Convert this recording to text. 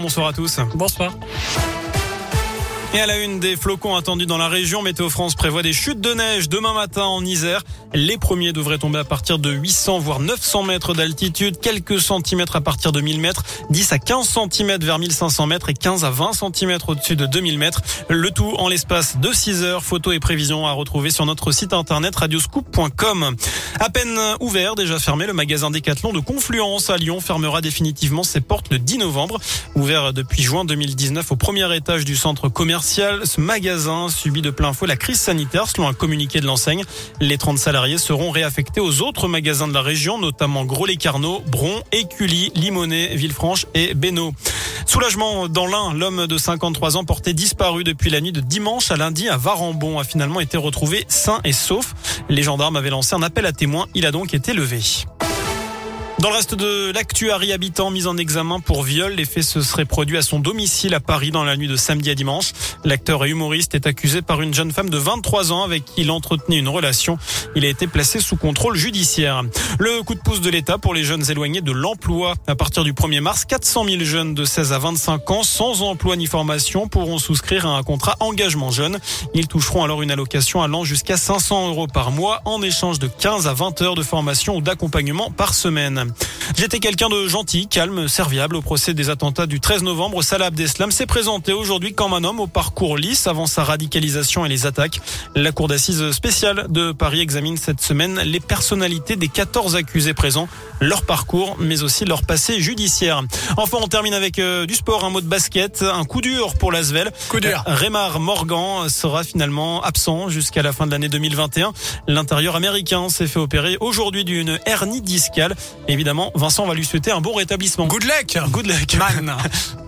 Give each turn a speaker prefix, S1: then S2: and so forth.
S1: Bonsoir à tous.
S2: Bonsoir.
S1: Et à la une des flocons attendus dans la région, Météo France prévoit des chutes de neige demain matin en Isère. Les premiers devraient tomber à partir de 800 voire 900 mètres d'altitude, quelques centimètres à partir de 1000 mètres, 10 à 15 centimètres vers 1500 mètres et 15 à 20 centimètres au-dessus de 2000 mètres. Le tout en l'espace de 6 heures. Photos et prévisions à retrouver sur notre site internet radioscoop.com. À peine ouvert, déjà fermé, le magasin Décathlon de Confluence à Lyon fermera définitivement ses portes le 10 novembre. Ouvert depuis juin 2019 au premier étage du centre commercial ce magasin subit de plein fouet la crise sanitaire selon un communiqué de l'enseigne. Les 30 salariés seront réaffectés aux autres magasins de la région, notamment Gros-les-Carnot, Bron, Écully, Limonest, Villefranche et Bénaud. Soulagement dans l'un, l'homme de 53 ans porté disparu depuis la nuit de dimanche à lundi à Varambon a finalement été retrouvé sain et sauf. Les gendarmes avaient lancé un appel à témoins, il a donc été levé. Dans le reste de l'actu, Harry Habitant mis en examen pour viol. Les faits se seraient produits à son domicile à Paris dans la nuit de samedi à dimanche. L'acteur et humoriste est accusé par une jeune femme de 23 ans avec qui il entretenait une relation. Il a été placé sous contrôle judiciaire. Le coup de pouce de l'État pour les jeunes éloignés de l'emploi. À partir du 1er mars, 400 000 jeunes de 16 à 25 ans sans emploi ni formation pourront souscrire à un contrat engagement jeune. Ils toucheront alors une allocation allant jusqu'à 500 euros par mois en échange de 15 à 20 heures de formation ou d'accompagnement par semaine. J'étais quelqu'un de gentil, calme, serviable au procès des attentats du 13 novembre. Salah Abdeslam s'est présenté aujourd'hui comme un homme au parcours lisse avant sa radicalisation et les attaques. La cour d'assises spéciale de Paris examine cette semaine les personnalités des 14 accusés présents, leur parcours, mais aussi leur passé judiciaire. Enfin, on termine avec euh, du sport, un mot de basket, un coup dur pour l'Asvel.
S2: Coup dur.
S1: Raymar Morgan sera finalement absent jusqu'à la fin de l'année 2021. L'intérieur américain s'est fait opérer aujourd'hui d'une hernie discale. Évidemment, Vincent va lui souhaiter un bon rétablissement.
S2: Good luck.
S1: Good luck.
S2: Man.